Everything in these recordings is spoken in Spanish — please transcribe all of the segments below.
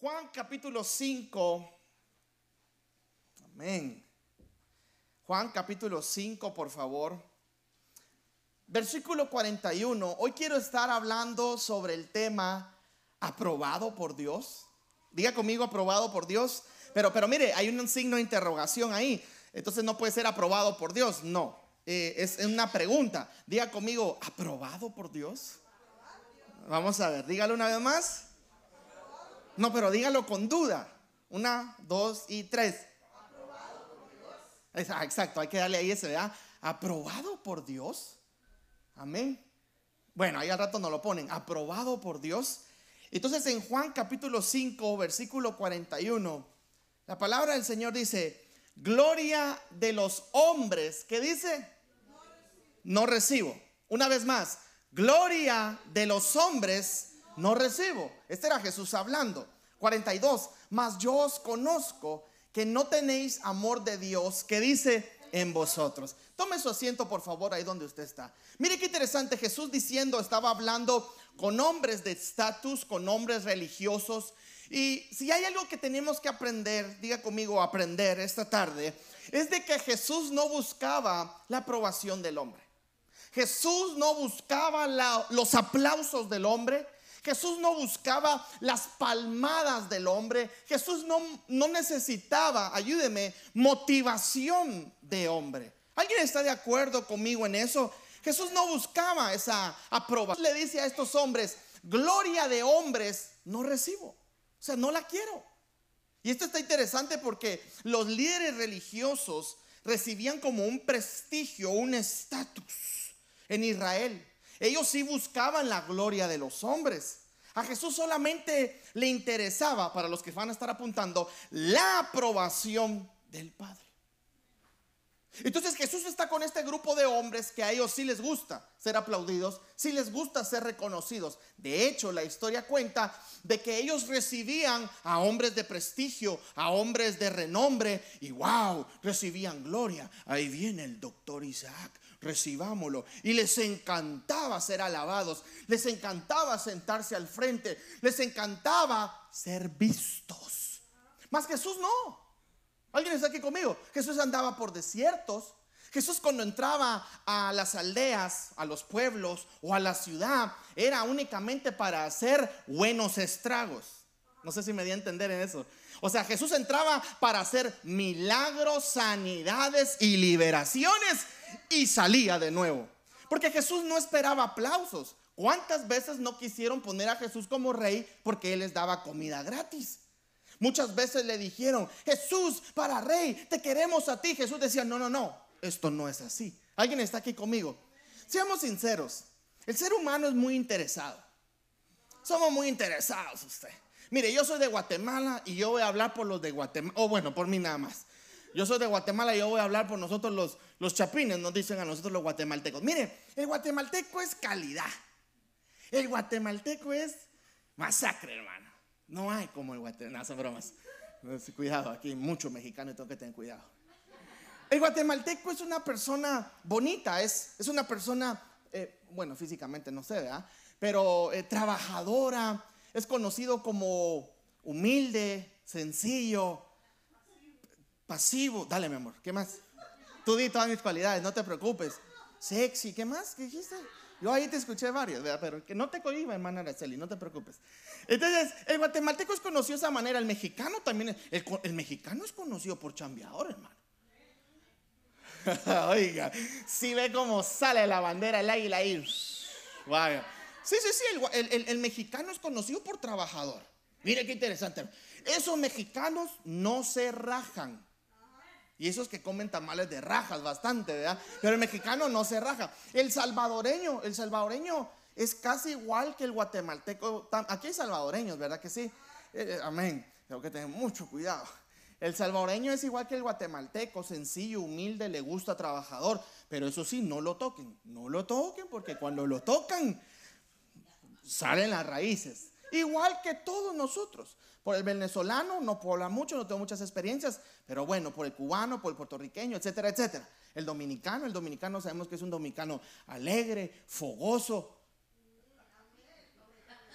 Juan capítulo 5. Amén. Juan capítulo 5, por favor. Versículo 41. Hoy quiero estar hablando sobre el tema aprobado por Dios. Diga conmigo aprobado por Dios. Pero, pero mire, hay un signo de interrogación ahí. Entonces no puede ser aprobado por Dios. No. Eh, es una pregunta. Diga conmigo, ¿aprobado por Dios? Vamos a ver, dígalo una vez más. No, pero dígalo con duda. Una, dos y tres. Exacto, hay que darle ahí ese, ¿verdad? Aprobado por Dios. Amén. Bueno, ahí al rato nos lo ponen. Aprobado por Dios. Entonces en Juan capítulo 5, versículo 41, la palabra del Señor dice, gloria de los hombres. ¿Qué dice? No recibo. Una vez más, gloria de los hombres no recibo. Este era Jesús hablando. 42. Mas yo os conozco que no tenéis amor de Dios que dice en vosotros. Tome su asiento, por favor, ahí donde usted está. Mire qué interesante. Jesús diciendo, estaba hablando con hombres de estatus, con hombres religiosos. Y si hay algo que tenemos que aprender, diga conmigo, aprender esta tarde, es de que Jesús no buscaba la aprobación del hombre. Jesús no buscaba los aplausos del hombre. Jesús no buscaba las palmadas del hombre. Jesús no, no necesitaba, ayúdeme, motivación de hombre. ¿Alguien está de acuerdo conmigo en eso? Jesús no buscaba esa aprobación. Le dice a estos hombres, gloria de hombres no recibo. O sea, no la quiero. Y esto está interesante porque los líderes religiosos recibían como un prestigio, un estatus en Israel. Ellos sí buscaban la gloria de los hombres. A Jesús solamente le interesaba, para los que van a estar apuntando, la aprobación del Padre. Entonces Jesús está con este grupo de hombres que a ellos sí les gusta ser aplaudidos, sí les gusta ser reconocidos. De hecho, la historia cuenta de que ellos recibían a hombres de prestigio, a hombres de renombre y wow, recibían gloria. Ahí viene el doctor Isaac, recibámoslo. Y les encantaba ser alabados, les encantaba sentarse al frente, les encantaba ser vistos. Mas Jesús no. ¿Alguien está aquí conmigo? Jesús andaba por desiertos. Jesús cuando entraba a las aldeas, a los pueblos o a la ciudad, era únicamente para hacer buenos estragos. No sé si me di a entender en eso. O sea, Jesús entraba para hacer milagros, sanidades y liberaciones y salía de nuevo. Porque Jesús no esperaba aplausos. ¿Cuántas veces no quisieron poner a Jesús como rey porque Él les daba comida gratis? Muchas veces le dijeron, Jesús, para rey, te queremos a ti. Jesús decía, no, no, no, esto no es así. ¿Alguien está aquí conmigo? Seamos sinceros, el ser humano es muy interesado. Somos muy interesados usted. Mire, yo soy de Guatemala y yo voy a hablar por los de Guatemala, o bueno, por mí nada más. Yo soy de Guatemala y yo voy a hablar por nosotros los, los chapines, nos dicen a nosotros los guatemaltecos. Mire, el guatemalteco es calidad. El guatemalteco es masacre, hermano. No hay como el guatemalteco. No, son bromas. Cuidado, aquí hay mucho mexicano y tengo que tener cuidado. El guatemalteco es una persona bonita, es, es una persona, eh, bueno, físicamente no sé, ¿verdad? Pero eh, trabajadora, es conocido como humilde, sencillo, pasivo. Dale, mi amor, ¿qué más? Tú di todas mis cualidades, no te preocupes. Sexy, ¿qué más? ¿Qué dijiste? Yo ahí te escuché varios, ¿verdad? Pero que no te cohiba, hermana Araceli, no te preocupes. Entonces, el guatemalteco es conocido de esa manera. El mexicano también, el, mexicano es conocido por chambeador, hermano. Oiga, si ve cómo sale la bandera, el águila ahí. Vaya. Sí, sí, sí, el, el, mexicano es conocido por trabajador. Mire qué interesante. Esos mexicanos no se rajan. Y esos que comen tamales de rajas bastante, ¿verdad? Pero el mexicano no se raja. El salvadoreño, el salvadoreño es casi igual que el guatemalteco. Aquí hay salvadoreños, ¿verdad que sí? Eh, eh, amén. Tengo que tener mucho cuidado. El salvadoreño es igual que el guatemalteco, sencillo, humilde, le gusta, trabajador. Pero eso sí, no lo toquen. No lo toquen porque cuando lo tocan, salen las raíces. Igual que todos nosotros. Por el venezolano no puedo hablar mucho, no tengo muchas experiencias, pero bueno, por el cubano, por el puertorriqueño, etcétera, etcétera. El dominicano, el dominicano sabemos que es un dominicano alegre, fogoso.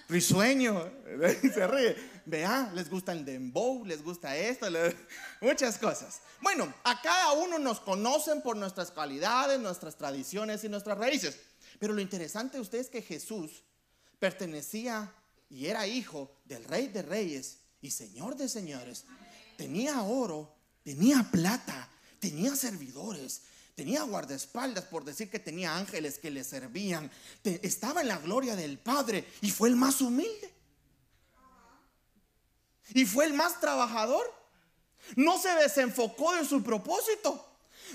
risueño, se ríe. Vea, les gusta el dembow, les gusta esto, muchas cosas. Bueno, a cada uno nos conocen por nuestras cualidades, nuestras tradiciones y nuestras raíces. Pero lo interesante de usted es que Jesús pertenecía y era hijo del rey de reyes y señor de señores. Tenía oro, tenía plata, tenía servidores, tenía guardaespaldas por decir que tenía ángeles que le servían. estaba en la gloria del Padre y fue el más humilde. Y fue el más trabajador. No se desenfocó de su propósito.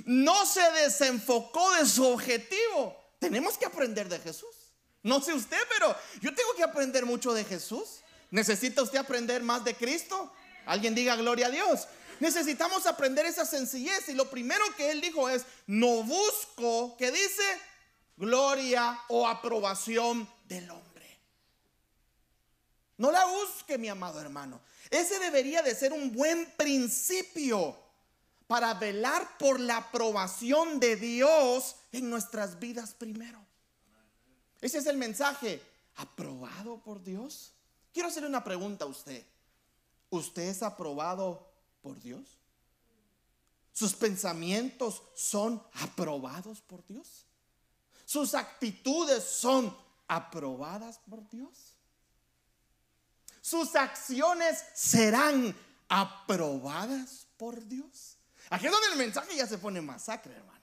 No se desenfocó de su objetivo. Tenemos que aprender de Jesús. No sé usted, pero yo tengo que aprender mucho de Jesús. ¿Necesita usted aprender más de Cristo? Alguien diga gloria a Dios. Necesitamos aprender esa sencillez y lo primero que él dijo es, no busco, que dice, gloria o aprobación del hombre. No la busque, mi amado hermano. Ese debería de ser un buen principio para velar por la aprobación de Dios en nuestras vidas primero. Ese es el mensaje, aprobado por Dios. Quiero hacerle una pregunta a usted. ¿Usted es aprobado por Dios? ¿Sus pensamientos son aprobados por Dios? ¿Sus actitudes son aprobadas por Dios? ¿Sus acciones serán aprobadas por Dios? Aquí es donde el mensaje ya se pone masacre, hermano.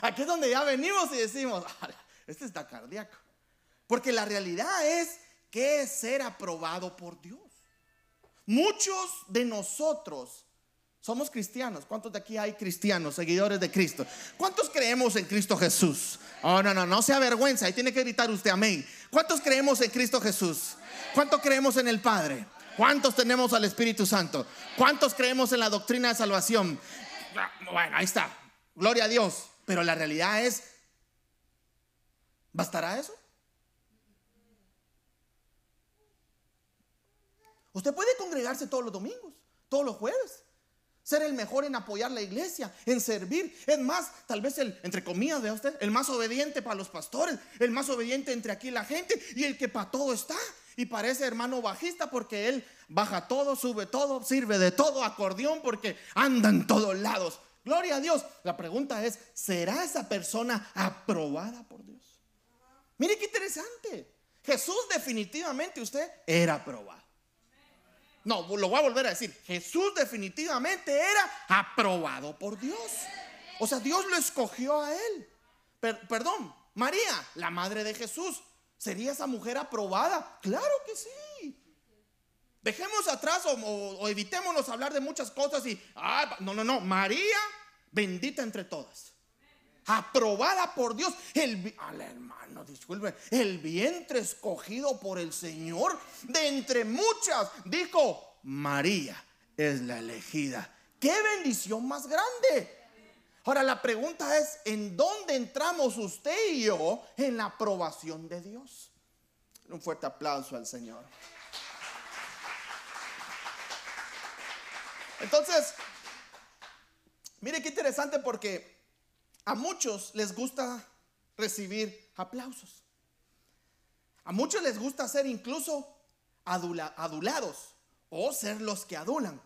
Aquí es donde ya venimos y decimos, este está cardíaco. Porque la realidad es que es ser aprobado por Dios. Muchos de nosotros somos cristianos. ¿Cuántos de aquí hay cristianos, seguidores de Cristo? ¿Cuántos creemos en Cristo Jesús? Oh, no, no, no se avergüenza. Ahí tiene que gritar usted amén. ¿Cuántos creemos en Cristo Jesús? ¿Cuántos creemos en el Padre? ¿Cuántos tenemos al Espíritu Santo? ¿Cuántos creemos en la doctrina de salvación? Bueno, ahí está. Gloria a Dios. Pero la realidad es, ¿bastará eso? Usted puede congregarse todos los domingos, todos los jueves. Ser el mejor en apoyar la iglesia, en servir. Es más, tal vez el, entre comillas, vea usted, el más obediente para los pastores, el más obediente entre aquí la gente y el que para todo está. Y parece hermano bajista porque él baja todo, sube todo, sirve de todo, acordeón porque anda en todos lados. Gloria a Dios. La pregunta es, ¿será esa persona aprobada por Dios? Mire qué interesante. Jesús definitivamente usted era aprobado. No, lo voy a volver a decir. Jesús definitivamente era aprobado por Dios. O sea, Dios lo escogió a él. perdón, María, la madre de Jesús, ¿sería esa mujer aprobada? Claro que sí. Dejemos atrás o, evitémonos hablar de muchas cosas y, ah, no, no, no, María, bendita entre todas. Aprobada por Dios. El, hermano, disculpe, el vientre escogido por el Señor de entre muchas. Dijo, María es la elegida. ¡Qué bendición más grande! Ahora la pregunta es, ¿en dónde entramos usted y yo en la aprobación de Dios? Un fuerte aplauso al Señor. Entonces, mire qué interesante porque a muchos les gusta recibir aplausos. A muchos les gusta ser incluso adulados o ser los que adulan.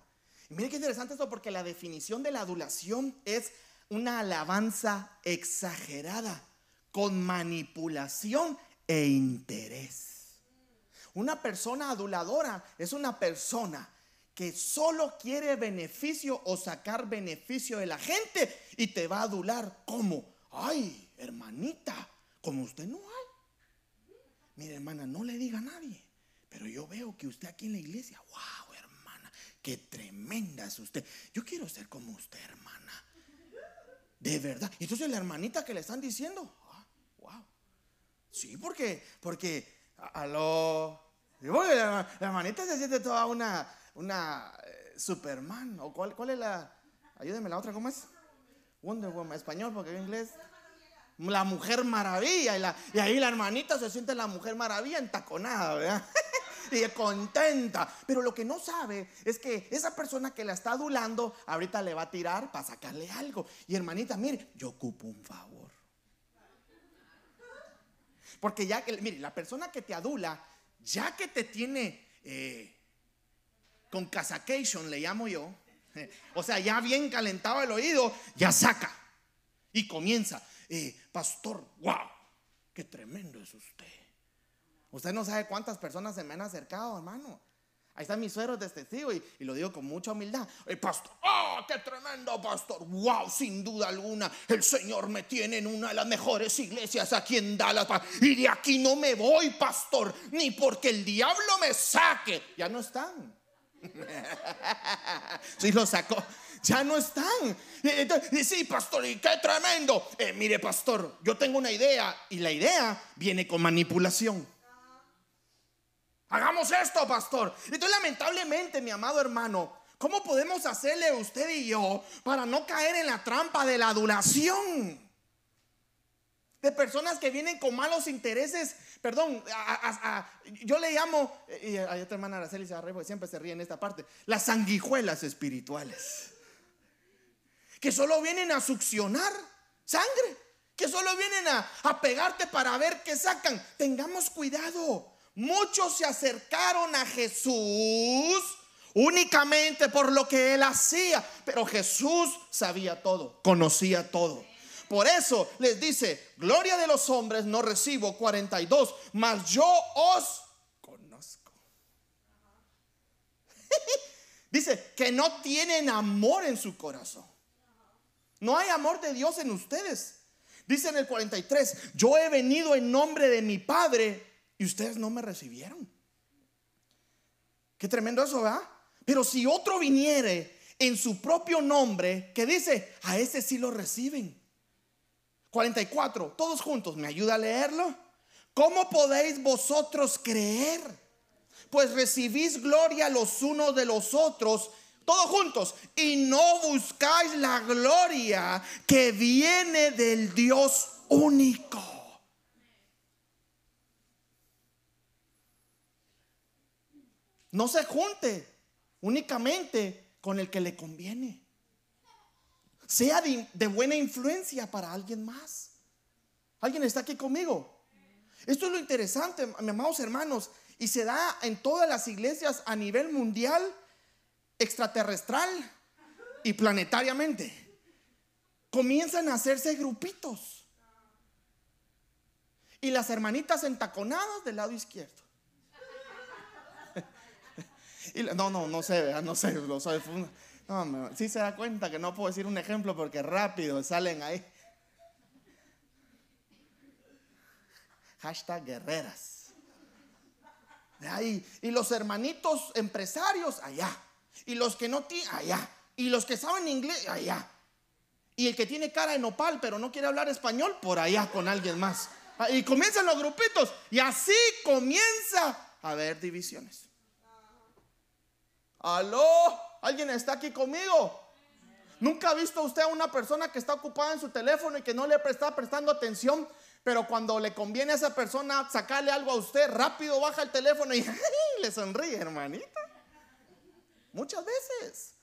Y mire qué interesante esto porque la definición de la adulación es una alabanza exagerada con manipulación e interés. Una persona aduladora es una persona que solo quiere beneficio o sacar beneficio de la gente y te va a adular como, ay, hermanita, como usted no hay. Mire, hermana, no le diga a nadie, pero yo veo que usted aquí en la iglesia, wow, hermana, qué tremenda es usted. Yo quiero ser como usted, hermana. De verdad. Entonces la hermanita que le están diciendo, wow. Ah, sí, porque, porque, aló. La hermanita se siente toda una una eh, Superman, o cuál, cuál es la, ayúdeme la otra, ¿cómo es? Wonder Woman, español, porque en inglés. La mujer maravilla, y, la, y ahí la hermanita se siente la mujer maravilla entaconada, ¿verdad? y contenta. Pero lo que no sabe es que esa persona que la está adulando, ahorita le va a tirar para sacarle algo. Y hermanita, mire, yo ocupo un favor. Porque ya, mire, la persona que te adula ya que te tiene eh, con casacation, le llamo yo, o sea, ya bien calentado el oído, ya saca y comienza. Eh, pastor, wow, qué tremendo es usted. Usted no sabe cuántas personas se me han acercado, hermano. Ahí están mis sueros de testigo y, lo digo con mucha humildad. El pastor, ¡oh, qué tremendo pastor! ¡Wow! Sin duda alguna, el Señor me tiene en una de las mejores iglesias aquí en Dallas. Y de aquí no me voy, pastor, ni porque el diablo me saque. Ya no están. sí, lo sacó. Ya no están. Y sí, pastor, y qué tremendo. Eh, mire, pastor, yo tengo una idea y la idea viene con manipulación. Hagamos esto, pastor. Entonces, lamentablemente, mi amado hermano, ¿cómo podemos hacerle usted y yo para no caer en la trampa de la adulación? De personas que vienen con malos intereses, perdón, yo le llamo, y a esta hermana Araceli se porque siempre se ríe en esta parte, las sanguijuelas espirituales. Que solo vienen a succionar sangre, que solo vienen a, a pegarte para ver qué sacan. Tengamos cuidado. Muchos se acercaron a Jesús únicamente por lo que él hacía, pero Jesús sabía todo, conocía todo. Por eso les dice, gloria de los hombres no recibo 42, mas yo os conozco. dice que no tienen amor en su corazón. No hay amor de Dios en ustedes. Dice en el 43, yo he venido en nombre de mi Padre y ustedes no me recibieron. Qué tremendo eso, ¿verdad? Pero si otro viniere en su propio nombre, que dice, a ese sí lo reciben. 44, todos juntos, ¿me ayuda a leerlo? ¿Cómo podéis vosotros creer? Pues recibís gloria los unos de los otros, todos juntos, y no buscáis la gloria que viene del Dios único. No se junte únicamente con el que le conviene. Sea de, buena influencia para alguien más. ¿Alguien está aquí conmigo? Esto es lo interesante, mis amados hermanos, y se da en todas las iglesias a nivel mundial, extraterrestral y planetariamente. Comienzan a hacerse grupitos. Y las hermanitas entaconadas del lado izquierdo no, no, no sé, no sé, lo sé. No, sí se da cuenta que no puedo decir un ejemplo porque rápido salen ahí. Hashtag guerreras. Ahí. Y los hermanitos empresarios, allá. Y los que no tienen, allá. Y los que saben inglés, allá. Y el que tiene cara de nopal pero no quiere hablar español, por allá con alguien más. Y comienzan los grupitos. Y así comienza a haber divisiones. Aló, ¿alguien está aquí conmigo? ¿Nunca ha visto usted a una persona que está ocupada en su teléfono y que no le está prestando atención? Pero cuando le conviene a esa persona sacarle algo a usted, rápido baja el teléfono y le sonríe, hermanita. Muchas veces.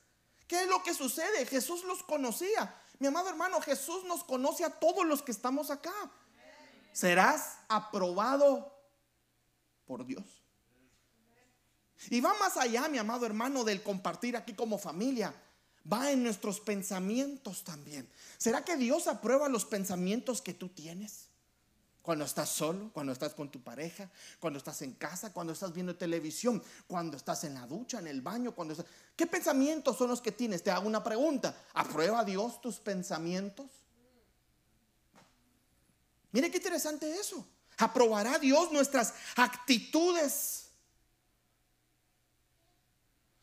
¿Qué es lo que sucede? Jesús los conocía. Mi amado hermano, Jesús nos conoce a todos los que estamos acá. Serás aprobado por Dios. Y va más allá, mi amado hermano, del compartir aquí como familia. Va en nuestros pensamientos también. ¿Será que Dios aprueba los pensamientos que tú tienes? Cuando estás solo, cuando estás con tu pareja, cuando estás en casa, cuando estás viendo televisión, cuando estás en la ducha, en el baño, cuando ¿Qué pensamientos son los que tienes? Te hago una pregunta. ¿Aprueba Dios tus pensamientos? Mire qué interesante eso. ¿Aprobará Dios nuestras actitudes?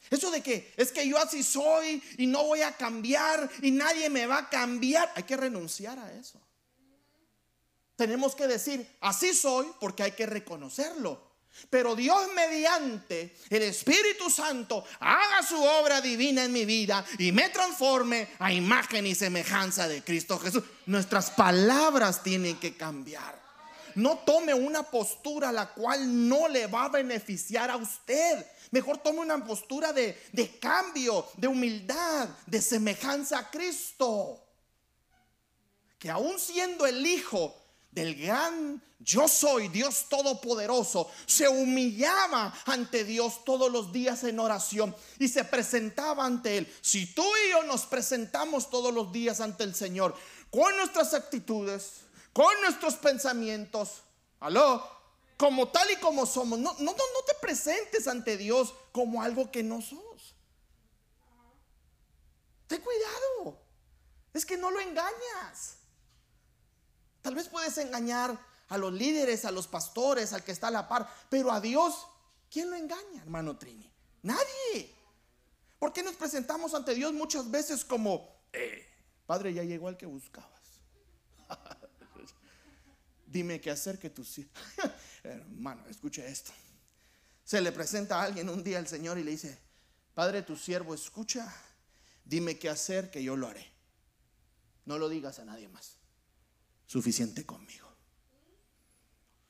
Eso de que es que yo así soy y no voy a cambiar y nadie me va a cambiar, hay que renunciar a eso. Tenemos que decir, así soy porque hay que reconocerlo. Pero Dios mediante el Espíritu Santo haga su obra divina en mi vida y me transforme a imagen y semejanza de Cristo Jesús. Nuestras palabras tienen que cambiar. No tome una postura la cual no le va a beneficiar a usted. Mejor tome una postura de, cambio, de humildad, de semejanza a Cristo. Que aún siendo el Hijo del gran yo soy Dios Todopoderoso, se humillaba ante Dios todos los días en oración y se presentaba ante Él. Si tú y yo nos presentamos todos los días ante el Señor con nuestras actitudes, con nuestros pensamientos, aló, como tal y como somos, no, no, no, te presentes ante Dios como algo que no sos. Ten cuidado, es que no lo engañas. Tal vez puedes engañar a los líderes, a los pastores, al que está a la par, pero a Dios, ¿quién lo engaña, hermano Trini? Nadie. ¿Por qué nos presentamos ante Dios muchas veces como, eh, Padre, ya llegó al que buscabas? Dime qué hacer que tú sí. hermano, escuche esto. Se le presenta a alguien un día al Señor y le dice, Padre, tu siervo escucha, dime qué hacer que yo lo haré. No lo digas a nadie más suficiente conmigo.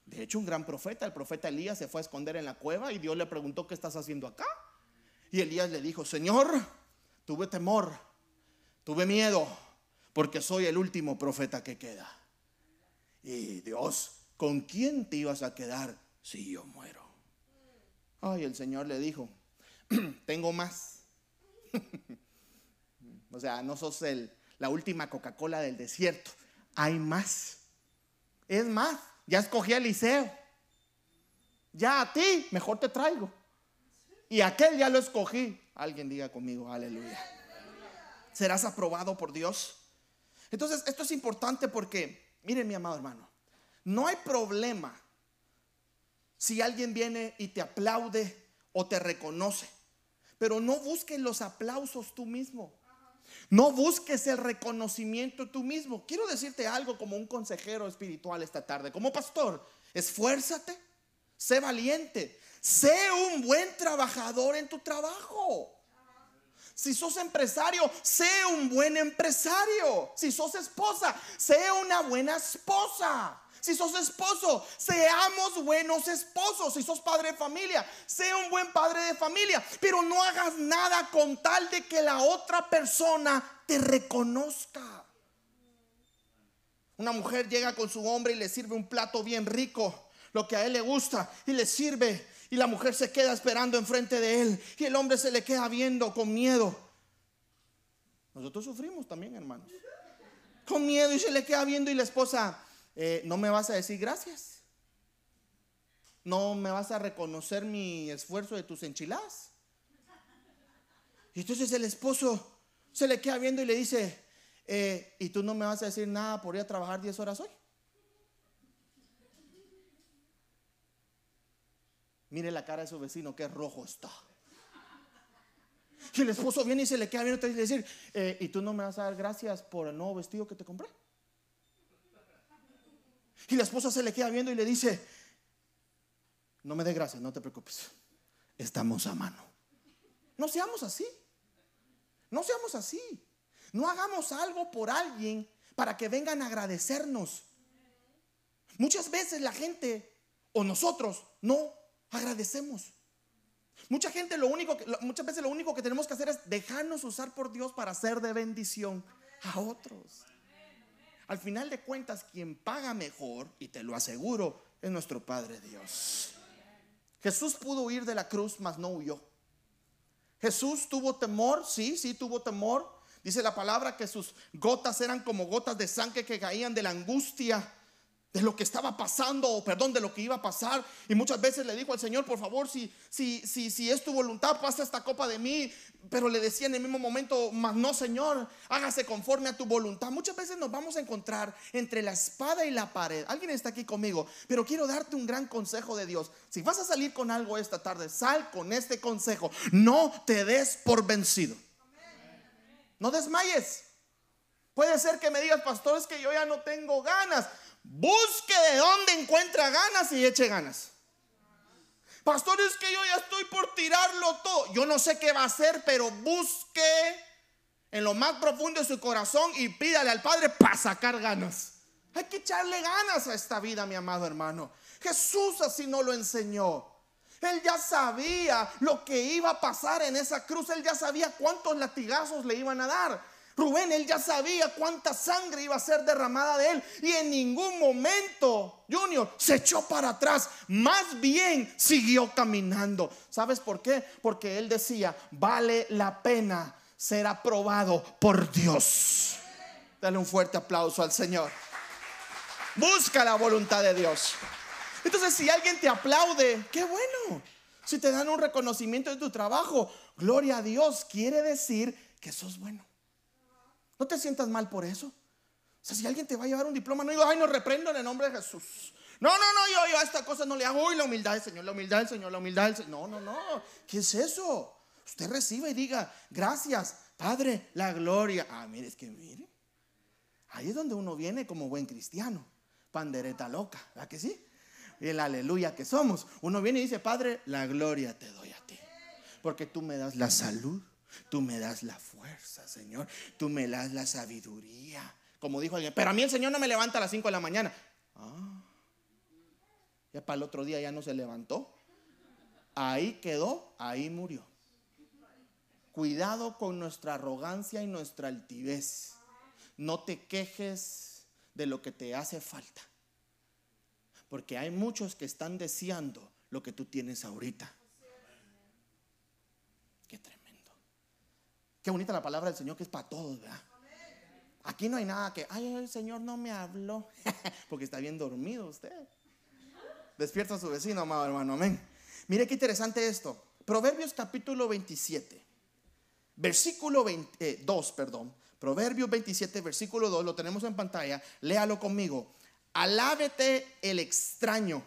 De hecho, un gran profeta, el profeta Elías, se fue a esconder en la cueva y Dios le preguntó, ¿qué estás haciendo acá? Y Elías le dijo, Señor, tuve temor, tuve miedo, porque soy el último profeta que queda. Y Dios, ¿con quién te ibas a quedar si yo muero? Ay, el Señor le dijo, tengo más. o sea, no sos el, la última Coca-Cola del desierto hay más. Es más, ya escogí a Eliseo. Ya a ti, mejor te traigo. Y aquel ya lo escogí. Alguien diga conmigo, aleluya. Serás aprobado por Dios. Entonces, esto es importante porque, miren mi amado hermano, no hay problema si alguien viene y te aplaude o te reconoce. Pero no busques los aplausos tú mismo. No busques el reconocimiento tú mismo. Quiero decirte algo como un consejero espiritual esta tarde, como pastor. Esfuérzate, sé valiente, sé un buen trabajador en tu trabajo. Si sos empresario, sé un buen empresario. Si sos esposa, sé una buena esposa. Si sos esposo, seamos buenos esposos. Si sos padre de familia, sea un buen padre de familia. Pero no hagas nada con tal de que la otra persona te reconozca. Una mujer llega con su hombre y le sirve un plato bien rico, lo que a él le gusta, y le sirve. Y la mujer se queda esperando enfrente de él. Y el hombre se le queda viendo con miedo. Nosotros sufrimos también, hermanos. Con miedo y se le queda viendo y la esposa, eh, no me vas a decir gracias. No me vas a reconocer mi esfuerzo de tus enchiladas. Y entonces el esposo se le queda viendo y le dice, eh, ¿y tú no me vas a decir nada por ir a trabajar 10 horas hoy? Mire la cara de su vecino, que rojo está. Y el esposo viene y se le queda viendo y le dice, eh, ¿y tú no me vas a dar gracias por el nuevo vestido que te compré? Y la esposa se le queda viendo y le dice, no me dé gracias, no te preocupes, estamos a mano. No seamos así, no seamos así. No hagamos algo por alguien para que vengan a agradecernos. Muchas veces la gente o nosotros no agradecemos. Mucha gente lo único que, muchas veces lo único que tenemos que hacer es dejarnos usar por Dios para ser de bendición a otros. Al final de cuentas, quien paga mejor, y te lo aseguro, es nuestro Padre Dios. Jesús pudo huir de la cruz, mas no huyó. Jesús tuvo temor, sí, sí tuvo temor. Dice la palabra que sus gotas eran como gotas de sangre que caían de la angustia de lo que estaba pasando, o perdón, de lo que iba a pasar. Y muchas veces le dijo al Señor, por favor, si, si, si, si es tu voluntad, pasa esta copa de mí. Pero le decía en el mismo momento, mas no, Señor, hágase conforme a tu voluntad. Muchas veces nos vamos a encontrar entre la espada y la pared. Alguien está aquí conmigo, pero quiero darte un gran consejo de Dios. Si vas a salir con algo esta tarde, sal con este consejo. No te des por vencido. No desmayes. Puede ser que me digas, pastor, es que yo ya no tengo ganas. Busque de dónde encuentra ganas y eche ganas. Pastor, es que yo ya estoy por tirarlo todo. Yo no sé qué va a hacer, pero busque en lo más profundo de su corazón y pídale al Padre para sacar ganas. Hay que echarle ganas a esta vida, mi amado hermano. Jesús así no lo enseñó. Él ya sabía lo que iba a pasar en esa cruz. Él ya sabía cuántos latigazos le iban a dar. Rubén, él ya sabía cuánta sangre iba a ser derramada de él y en ningún momento, Junior, se echó para atrás. Más bien siguió caminando. ¿Sabes por qué? Porque él decía, vale la pena ser aprobado por Dios. Dale un fuerte aplauso al Señor. Busca la voluntad de Dios. Entonces, si alguien te aplaude, qué bueno. Si te dan un reconocimiento de tu trabajo, gloria a Dios, quiere decir que sos bueno. No te sientas mal por eso. O sea, si alguien te va a llevar un diploma, no digo, ay, no reprendo en el nombre de Jesús. No, no, no, yo, yo a esta cosa no le hago. Uy, la humildad del Señor, la humildad del Señor, la humildad del Señor. No, no, no. ¿Qué es eso? Usted recibe y diga, gracias, Padre, la gloria. Ah, mire, es que mire. Ahí es donde uno viene como buen cristiano. Pandereta loca, ¿verdad que sí? Y el aleluya que somos. Uno viene y dice, Padre, la gloria te doy a ti. Porque tú me das la salud, tú me das la fuerza, Señor. Tú me das la sabiduría. Como dijo alguien, pero a mí el Señor no me levanta a las 5 de la mañana. Ah, ya para el otro día ya no se levantó. Ahí quedó, ahí murió. Cuidado con nuestra arrogancia y nuestra altivez. No te quejes de lo que te hace falta. Porque hay muchos que están deseando lo que tú tienes ahorita. Qué tremendo. Qué bonita la palabra del Señor que es para todos, ¿verdad? Aquí no hay nada que, ay, el Señor no me habló. Porque está bien dormido usted. Despierta a su vecino, amado hermano. Amén. Mire qué interesante esto. Proverbios capítulo 27. Versículo 2, eh, perdón. Proverbios 27, versículo 2, lo tenemos en pantalla. Léalo conmigo. Alábete el extraño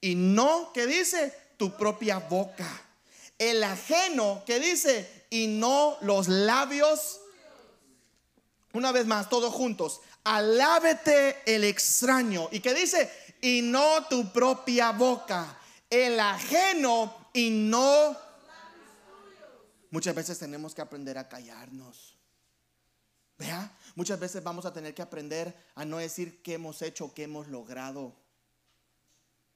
y no, que dice? Tu propia boca. El ajeno, que dice? Y no los labios. Una vez más, todos juntos. Alábete el extraño. ¿Y que dice? Y no tu propia boca. El ajeno y no Muchas veces tenemos que aprender a callarnos. Vea, muchas veces vamos a tener que aprender a no decir qué hemos hecho, qué hemos logrado.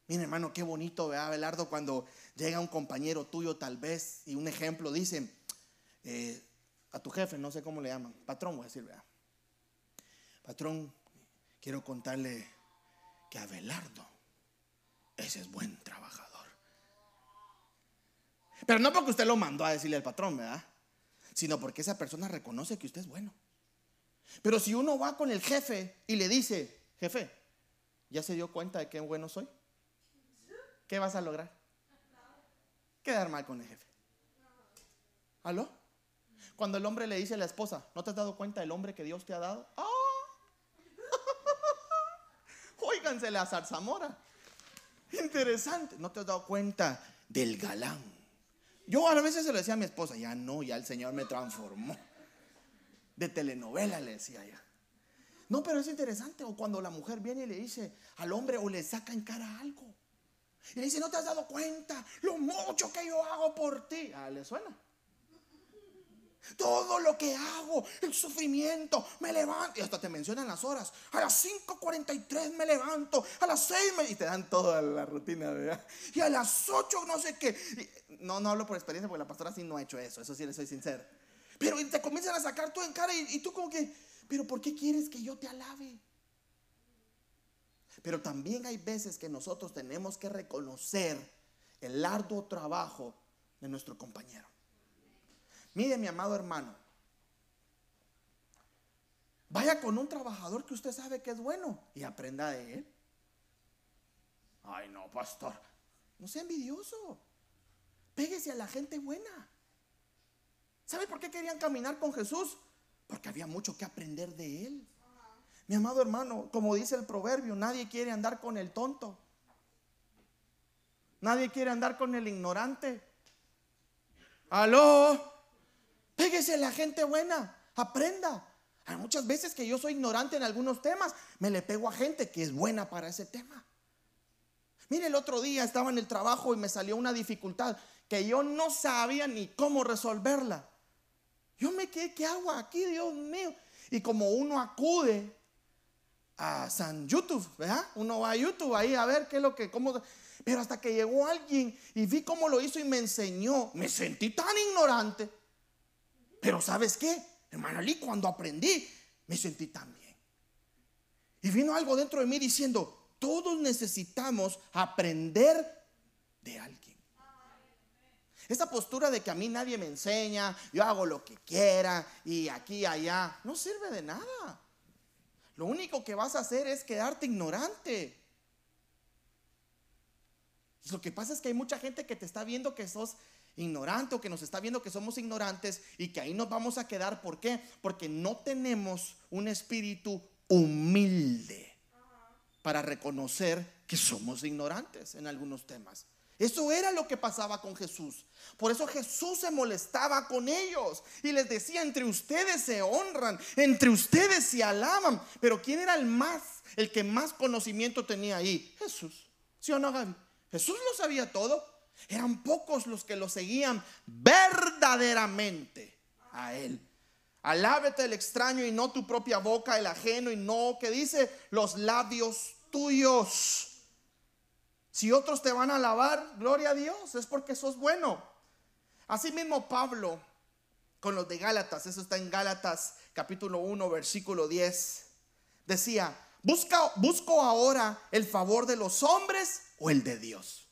Mira, hermano, qué bonito, vea, Abelardo, cuando llega un compañero tuyo, tal vez, y un ejemplo, dice eh, a tu jefe, no sé cómo le llaman, patrón, voy a decir, vea. Patrón, quiero contarle que Abelardo, ese es buen trabajador. Pero no porque usted lo mandó a decirle al patrón, ¿verdad? Sino porque esa persona reconoce que usted es bueno. Pero si uno va con el jefe y le dice, jefe, ¿ya se dio cuenta de qué bueno soy? ¿Qué vas a lograr? Quedar mal con el jefe. ¿Aló? Cuando el hombre le dice a la esposa, ¿no te has dado cuenta del hombre que Dios te ha dado? ¡Ah! Óiganse la zarzamora. Interesante. ¿No te has dado cuenta del galán? Yo a veces se lo decía a mi esposa, ya no, ya el Señor me transformó. De telenovela le decía ya. No, pero es interesante. O cuando la mujer viene y le dice al hombre o le saca en cara algo. Y le dice, no te has dado cuenta lo mucho que yo hago por ti. Ah, le suena. Todo lo que hago, el sufrimiento, me levanto. Y hasta te mencionan las horas. A las 5.43 me levanto. A las 6 me... Y te dan toda la rutina, ¿verdad? Y a las 8 no sé qué. No, no hablo por experiencia porque la pastora sí no ha hecho eso. Eso sí le soy sincero. Pero te comienzan a sacar tú en cara y, y tú como que, pero ¿por qué quieres que yo te alabe? Pero también hay veces que nosotros tenemos que reconocer el arduo trabajo de nuestro compañero. Mire, mi amado hermano, vaya con un trabajador que usted sabe que es bueno y aprenda de él. Ay, no, pastor, no sea envidioso. Pégese a la gente buena. ¿Sabe por qué querían caminar con Jesús? Porque había mucho que aprender de él. Mi amado hermano, como dice el proverbio, nadie quiere andar con el tonto. Nadie quiere andar con el ignorante. Aló. Pégese a la gente buena, aprenda. Hay muchas veces que yo soy ignorante en algunos temas, me le pego a gente que es buena para ese tema. Mire, el otro día estaba en el trabajo y me salió una dificultad que yo no sabía ni cómo resolverla. Yo me quedé, ¿qué hago aquí, Dios mío? Y como uno acude a San YouTube, ¿verdad? Uno va a YouTube ahí a ver qué es lo que, cómo. Pero hasta que llegó alguien y vi cómo lo hizo y me enseñó, me sentí tan ignorante. Pero ¿sabes qué? Hermano Lee, cuando aprendí, me sentí tan bien. Y vino algo dentro de mí diciendo, todos necesitamos aprender de alguien. Esa postura de que a mí nadie me enseña, yo hago lo que quiera y aquí y allá, no sirve de nada. Lo único que vas a hacer es quedarte ignorante. Lo que pasa es que hay mucha gente que te está viendo que sos ignorante o que nos está viendo que somos ignorantes y que ahí nos vamos a quedar. ¿Por qué? Porque no tenemos un espíritu humilde para reconocer que somos ignorantes en algunos temas. Eso era lo que pasaba con Jesús. Por eso Jesús se molestaba con ellos y les decía, entre ustedes se honran, entre ustedes se alaban. Pero ¿quién era el más, el que más conocimiento tenía ahí? Jesús. ¿Sí o no, Gaby? Jesús lo sabía todo. Eran pocos los que lo seguían verdaderamente a él. Alábete el extraño y no tu propia boca, el ajeno y no, que dice los labios tuyos. Si otros te van a alabar, gloria a Dios, es porque sos bueno. Asimismo Pablo con los de Gálatas, eso está en Gálatas capítulo 1 versículo 10, decía, Busca, busco ahora el favor de los hombres o el de Dios.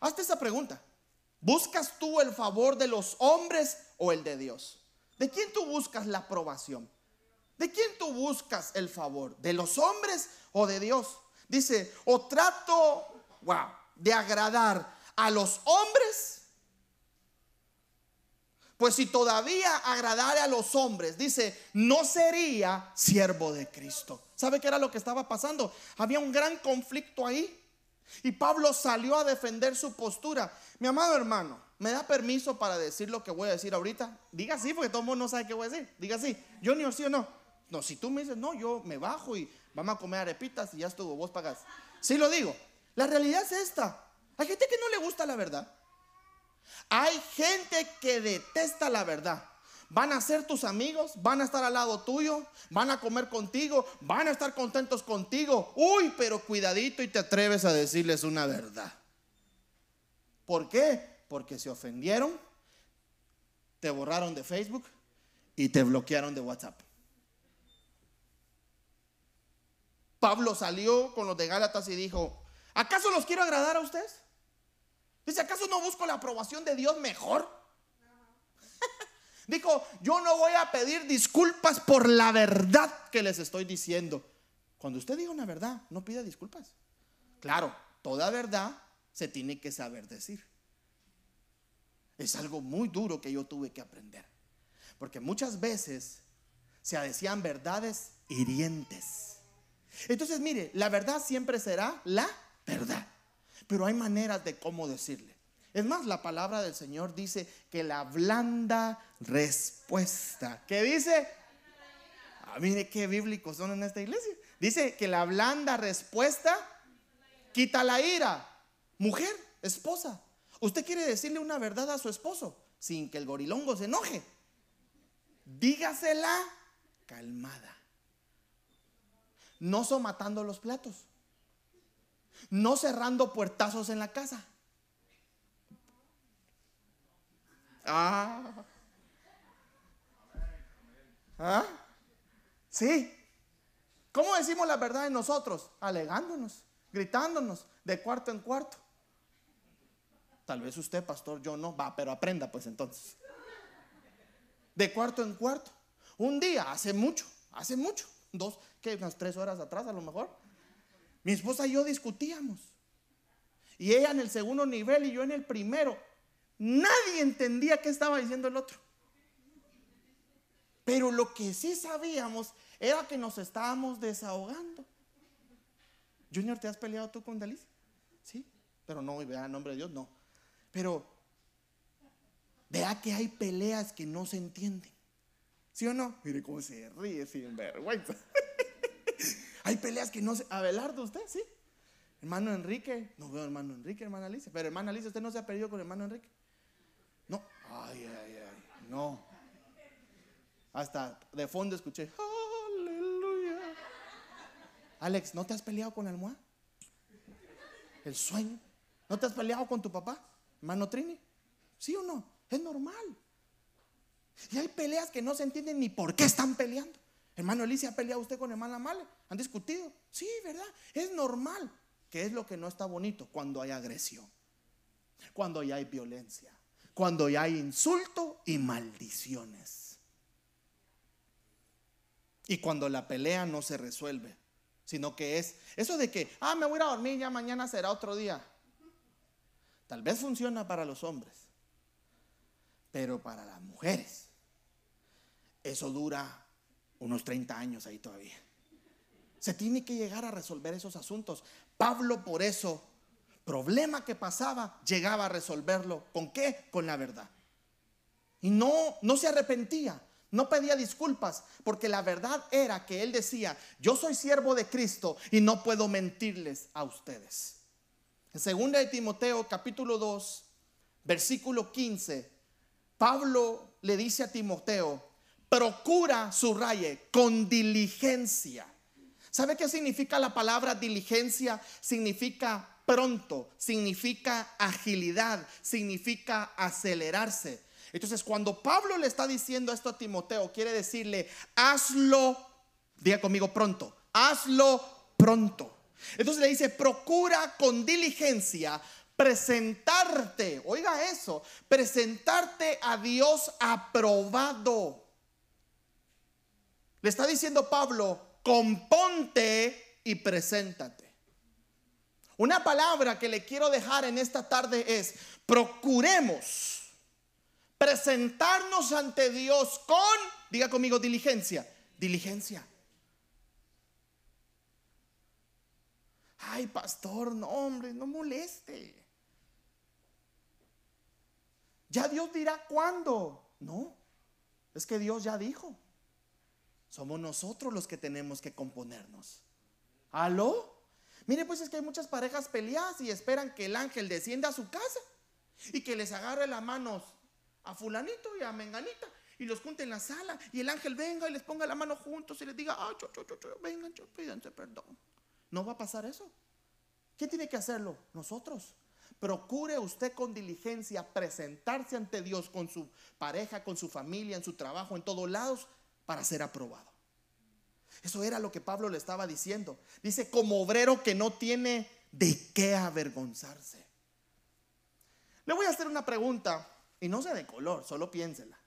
Hazte esa pregunta. ¿Buscas tú el favor de los hombres o el de Dios? ¿De quién tú buscas la aprobación? ¿De quién tú buscas el favor? ¿De los hombres o de Dios? Dice, o trato, wow, de agradar a los hombres. Pues si todavía agradare a los hombres, dice, no sería siervo de Cristo. ¿Sabe qué era lo que estaba pasando? Había un gran conflicto ahí. Y Pablo salió a defender su postura. Mi amado hermano, ¿me da permiso para decir lo que voy a decir ahorita? Diga sí, porque todo el mundo no sabe qué voy a decir. Diga sí. Yo ni sí o no. No, si tú me dices, no, yo me bajo y vamos a comer arepitas y ya estuvo, vos pagás. Sí lo digo. La realidad es esta. Hay gente que no le gusta la verdad. Hay gente que detesta la verdad. Van a ser tus amigos, van a estar al lado tuyo, van a comer contigo, van a estar contentos contigo. Uy, pero cuidadito y te atreves a decirles una verdad. ¿Por qué? Porque se ofendieron, te borraron de Facebook y te bloquearon de WhatsApp. Pablo salió con los de Gálatas y dijo, ¿acaso los quiero agradar a ustedes? Dice, ¿acaso no busco la aprobación de Dios mejor? Dijo, yo no voy a pedir disculpas por la verdad que les estoy diciendo. Cuando usted diga una verdad, no pida disculpas. Claro, toda verdad se tiene que saber decir. Es algo muy duro que yo tuve que aprender. Porque muchas veces se decían verdades hirientes. Entonces, mire, la verdad siempre será la verdad. Pero hay maneras de cómo decirle. Es más, la palabra del Señor dice que la blanda respuesta. ¿Qué dice? Ah, mire qué bíblicos son en esta iglesia. Dice que la blanda respuesta quita la ira. Mujer, esposa. Usted quiere decirle una verdad a su esposo sin que el gorilongo se enoje. Dígasela calmada. No somatando los platos. No cerrando puertazos en la casa. Ah. ¿Ah? Sí. ¿Cómo decimos la verdad en nosotros? Alegándonos, gritándonos de cuarto en cuarto. Tal vez usted, pastor, yo no, va, pero aprenda pues entonces. De cuarto en cuarto. Un día, hace mucho, hace mucho, dos, que unas tres horas atrás a lo mejor, mi esposa y yo discutíamos. Y ella en el segundo nivel y yo en el primero. Nadie entendía qué estaba diciendo el otro. Pero lo que sí sabíamos era que nos estábamos desahogando. Junior, ¿te has peleado tú con Dalicia? Sí, pero no, vea, en nombre de Dios, no. Pero vea que hay peleas que no se entienden. ¿Sí o no? Mire cómo se ríe sin vergüenza. hay peleas que no se. Abelardo, usted, sí. Hermano Enrique, no veo hermano Enrique, hermana Alicia. Pero hermana Alicia, ¿usted no se ha perdido con hermano Enrique? Ay, ay, ay. No. Hasta de fondo escuché, aleluya. Alex, ¿no te has peleado con el almohada? El sueño. ¿No te has peleado con tu papá? Hermano Trini. ¿Sí o no? Es normal. Y hay peleas que no se entienden ni por qué están peleando. Hermano Alicia, ¿ha peleado usted con hermana Male? ¿Han discutido? Sí, ¿verdad? Es normal. ¿Qué es lo que no está bonito? Cuando hay agresión, cuando ya hay violencia, cuando ya hay insulto y maldiciones. Y cuando la pelea no se resuelve, sino que es eso de que, ah, me voy a dormir, ya mañana será otro día. Tal vez funciona para los hombres, pero para las mujeres, eso dura unos 30 años ahí todavía. Se tiene que llegar a resolver esos asuntos. Pablo por eso, problema que pasaba, llegaba a resolverlo. ¿Con qué? Con la verdad. Y no, no se arrepentía, no pedía disculpas, porque la verdad era que él decía, yo soy siervo de Cristo y no puedo mentirles a ustedes. En 2 de Timoteo capítulo 2, versículo 15, Pablo le dice a Timoteo, procura, su raye con diligencia ¿Sabe qué significa la palabra diligencia? Significa pronto, significa agilidad, significa acelerarse. Entonces, cuando Pablo le está diciendo esto a Timoteo, quiere decirle, hazlo, diga conmigo pronto, hazlo pronto. Entonces le dice, procura con diligencia presentarte, oiga eso, presentarte a Dios aprobado. Le está diciendo Pablo, componte y preséntate. Una palabra que le quiero dejar en esta tarde es, procuremos presentarnos ante Dios con, diga conmigo, diligencia, diligencia. Ay, pastor, no, hombre, no moleste. Ya Dios dirá cuándo. No, es que Dios ya dijo. Somos nosotros los que tenemos que componernos. ¿Aló? Mire, pues es que hay muchas parejas peleadas y esperan que el ángel descienda a su casa y que les agarre las manos a fulanito y a menganita y los junte en la sala y el ángel venga y les ponga la mano juntos y les diga, ah, yo, yo, yo, vengan, pídanse perdón. No va a pasar eso. ¿Quién tiene que hacerlo? Nosotros. Procure usted con diligencia presentarse ante Dios con su pareja, con su familia, en su trabajo, en todos lados, para ser aprobado. Eso era lo que Pablo le estaba diciendo. Dice, como obrero que no tiene de qué avergonzarse. Le voy a hacer una pregunta y no sé de color, solo piénsela.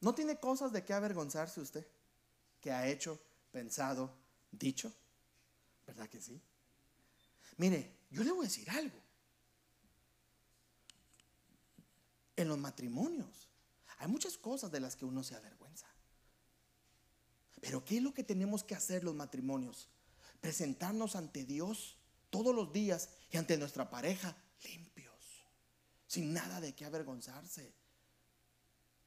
¿No tiene cosas de qué avergonzarse usted? Que ha hecho, pensado, dicho. ¿Verdad que sí? Mire, yo le voy a decir algo. En los matrimonios hay muchas cosas de las que uno se avergüenza. Pero ¿qué es lo que tenemos que hacer los matrimonios? Presentarnos ante Dios todos los días y ante nuestra pareja limpios, sin nada de qué avergonzarse,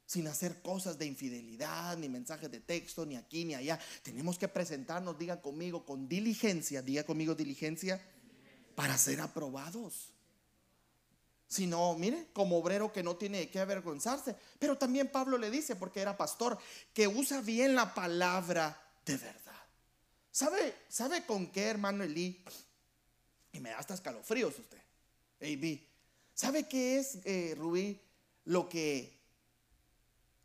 sin hacer cosas de infidelidad, ni mensajes de texto, ni aquí ni allá. Tenemos que presentarnos, diga conmigo, con diligencia, diga conmigo diligencia, para ser aprobados sino, mire, como obrero que no tiene que avergonzarse. Pero también Pablo le dice, porque era pastor, que usa bien la palabra de verdad. ¿Sabe, sabe con qué, hermano Elí? Y me da hasta escalofríos usted. AB. ¿Sabe qué es, eh, Rubí, lo que,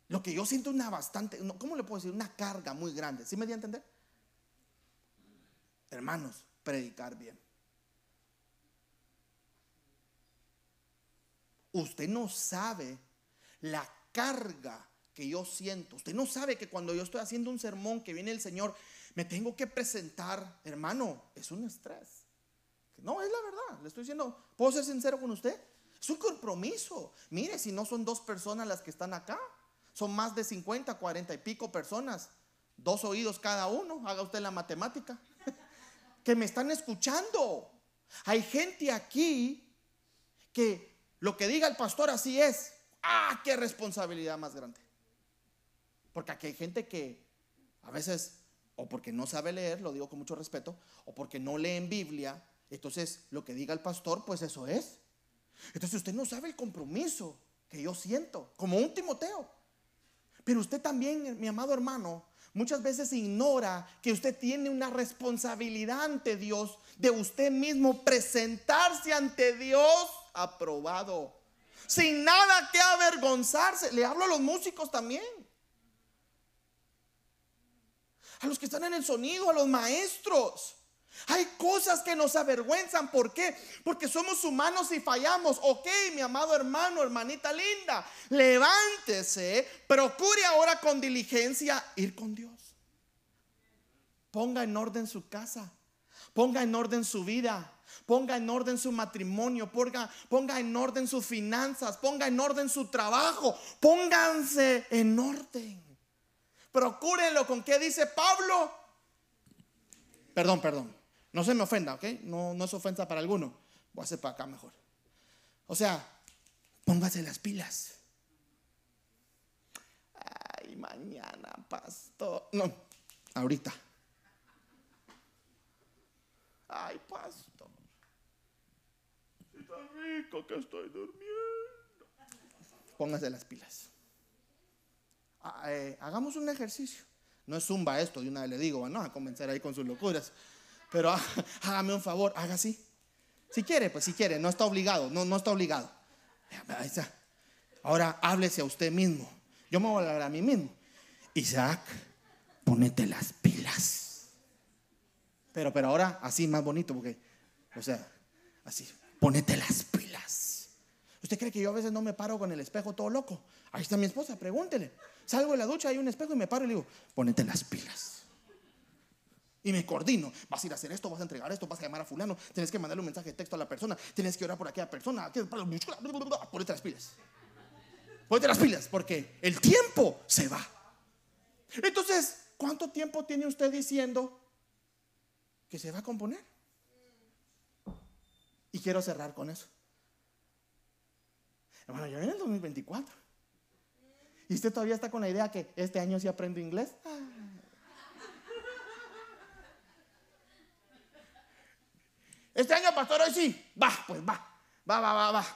lo que yo siento una bastante, ¿cómo le puedo decir? Una carga muy grande. ¿Sí me di a entender? Hermanos, predicar bien. Usted no sabe la carga que yo siento. Usted no sabe que cuando yo estoy haciendo un sermón que viene el Señor, me tengo que presentar, hermano, es un estrés. No, es la verdad. Le estoy diciendo, ¿puedo ser sincero con usted? Es un compromiso. Mire, si no son dos personas las que están acá, son más de 50, 40 y pico personas. Dos oídos cada uno, haga usted la matemática. que me están escuchando. Hay gente aquí que lo que diga el pastor así es. ¡Ah, qué responsabilidad más grande! Porque aquí hay gente que a veces, o porque no sabe leer, lo digo con mucho respeto, o porque no lee en Biblia, entonces lo que diga el pastor, pues eso es. Entonces usted no sabe el compromiso que yo siento, como un Timoteo. Pero usted también, mi amado hermano, muchas veces ignora que usted tiene una responsabilidad ante Dios de usted mismo presentarse ante Dios aprobado. sin nada que avergonzarse. Le hablo a los músicos también. A los que están en el sonido, a los maestros. Hay cosas que nos avergüenzan. ¿Por qué? Porque somos humanos y fallamos. Ok, mi amado hermano, hermanita linda, levántese, procure ahora con diligencia ir con Dios. Ponga en orden su casa, ponga en orden su vida. Ponga en orden su matrimonio, ponga, ponga en orden sus finanzas, ponga en orden su trabajo, pónganse en orden. Procúrenlo con qué dice Pablo. Perdón, perdón. No se me ofenda, ¿ok? No, no es ofensa para alguno. Voy a hacer para acá mejor. O sea, póngase las pilas. Ay, mañana, pastor. No, ahorita. Ay, pastor. Está rico que estoy durmiendo. Póngase las pilas. Ah, eh, hagamos un ejercicio. No es zumba esto, de una vez le digo, no a comenzar ahí con sus locuras. Pero hágame un favor, haga así. Si quiere, pues si quiere, no está obligado, no, no está obligado. Ahora háblese a usted mismo. Yo me voy a hablar a mí mismo. Isaac, ponete las pilas. Pero, pero ahora así más bonito, porque, o sea, así, ponete las pilas. ¿Usted cree que yo a veces no me paro con el espejo todo loco? Ahí está mi esposa, pregúntele. Salgo de la ducha, hay un espejo y me paro y le digo, ponete las pilas. Y me coordino. Vas a ir a hacer esto, vas a entregar esto, vas a llamar a fulano, tienes que mandarle un mensaje de texto a la persona, tienes que orar por aquella persona. Ponete las pilas. Ponete las pilas, porque el tiempo se va. Entonces, ¿cuánto tiempo tiene usted diciendo que se va a componer? Y quiero cerrar con eso. Hermano, ya viene el 2024. Y usted todavía está con la idea que este año sí aprendo inglés. Ah. Este año, pastor, hoy sí. Va, pues va. Va, va, va, va.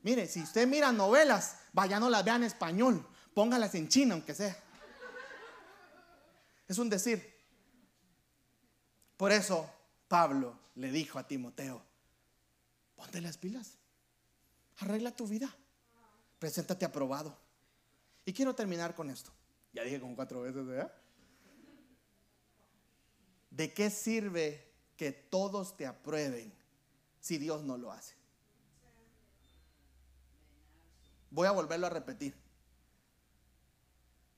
Mire, si usted mira novelas, vaya no las vea en español. Póngalas en chino, aunque sea. Es un decir. Por eso Pablo le dijo a Timoteo, ponte las pilas. Arregla tu vida. Preséntate aprobado. Y quiero terminar con esto. Ya dije como cuatro veces, ¿verdad? ¿De qué sirve que todos te aprueben si Dios no lo hace. Voy a volverlo a repetir.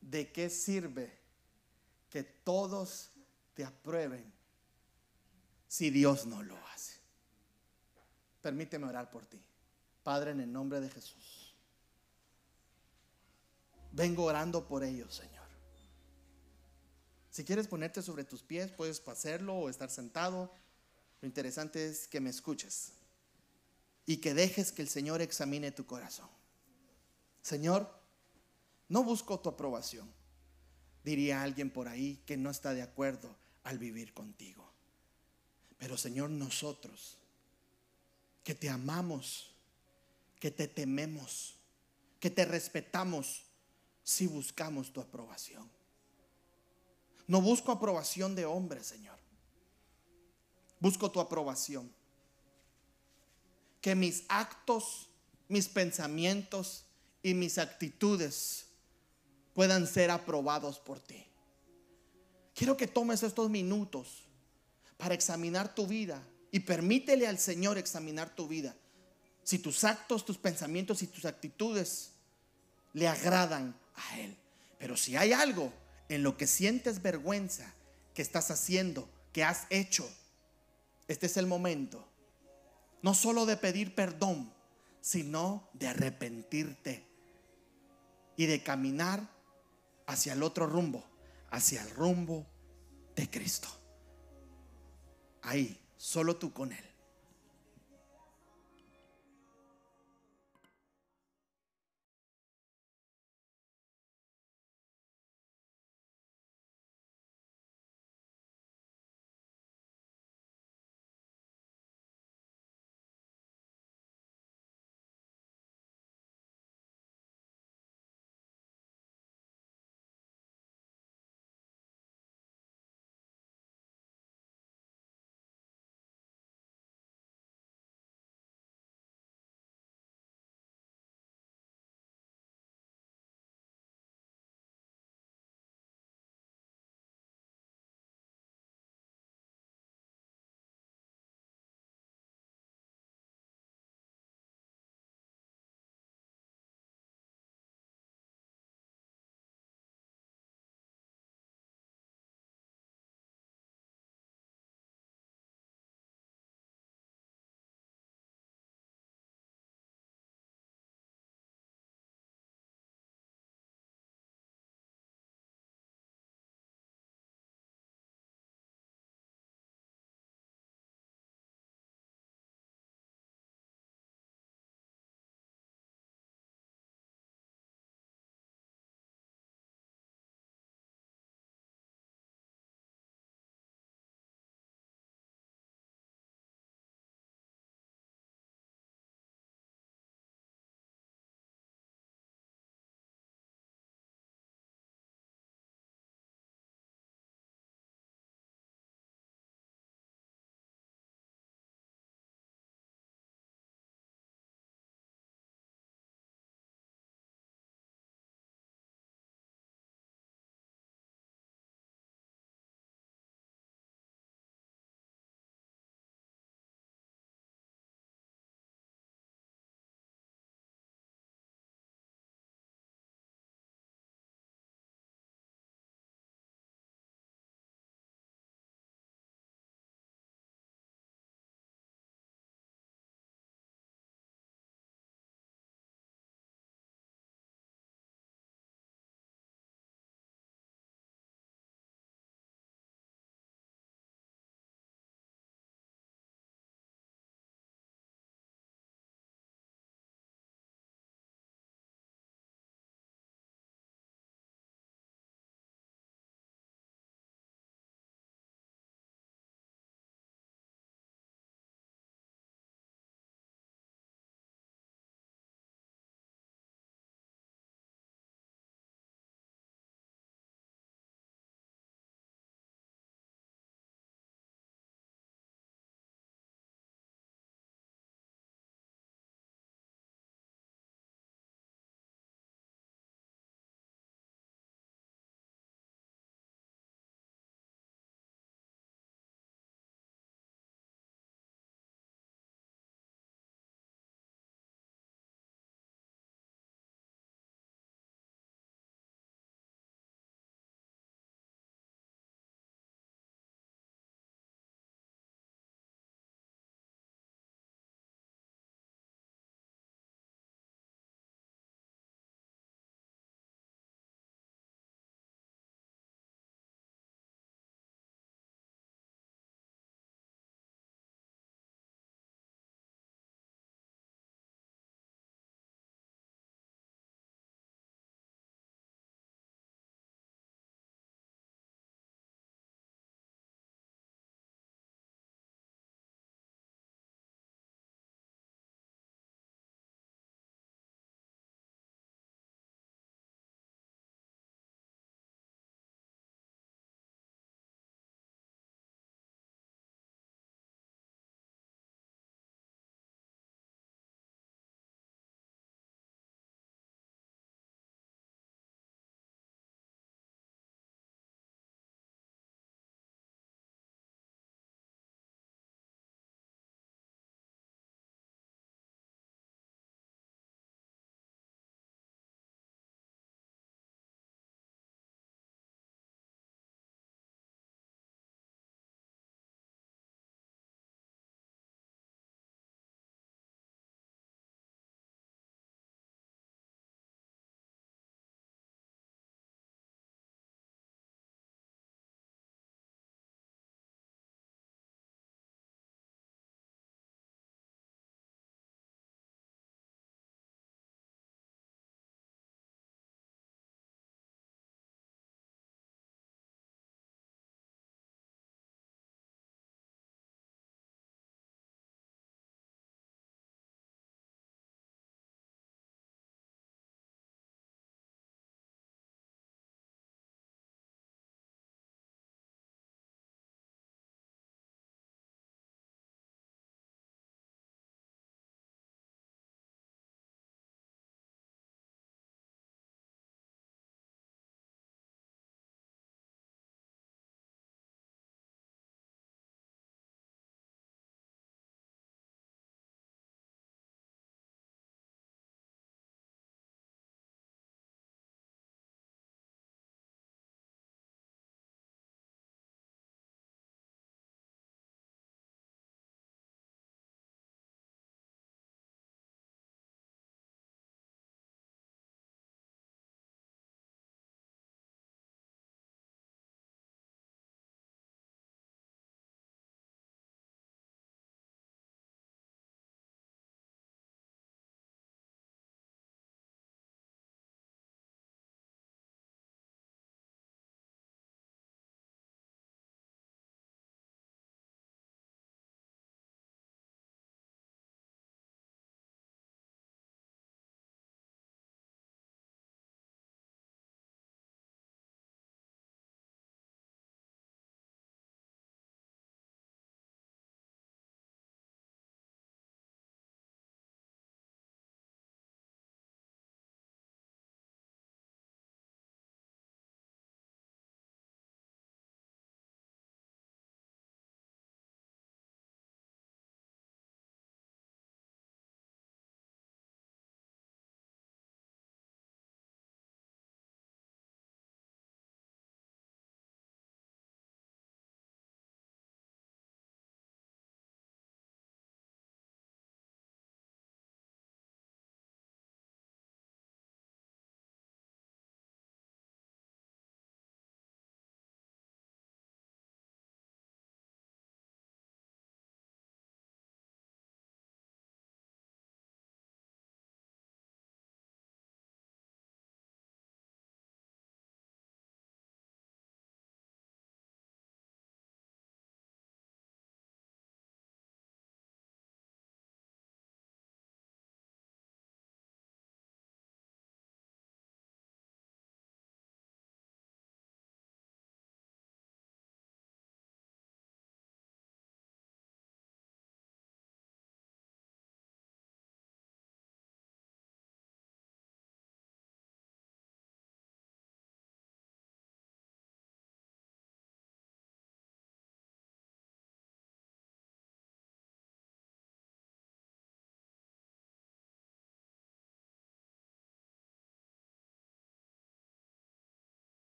¿De qué sirve que todos te aprueben si Dios no lo hace? Permíteme orar por ti. Padre, en el nombre de Jesús. Vengo orando por ellos, Señor. Si quieres ponerte sobre tus pies, puedes hacerlo o estar sentado. Lo interesante es que me escuches y que dejes que el Señor examine tu corazón. Señor, no busco tu aprobación, diría alguien por ahí que no está de acuerdo al vivir contigo. Pero Señor, nosotros que te amamos, que te tememos, que te respetamos, si buscamos tu aprobación. No busco aprobación de hombres, Señor. Busco tu aprobación. Que mis actos, mis pensamientos y mis actitudes puedan ser aprobados por ti. Quiero que tomes estos minutos para examinar tu vida y permítele al Señor examinar tu vida. Si tus actos, tus pensamientos y tus actitudes le agradan a Él. Pero si hay algo en lo que sientes vergüenza que estás haciendo, que has hecho, este es el momento. No solo de pedir perdón, sino de arrepentirte y de caminar hacia el otro rumbo, hacia el rumbo de Cristo. Ahí, solo tú con Él.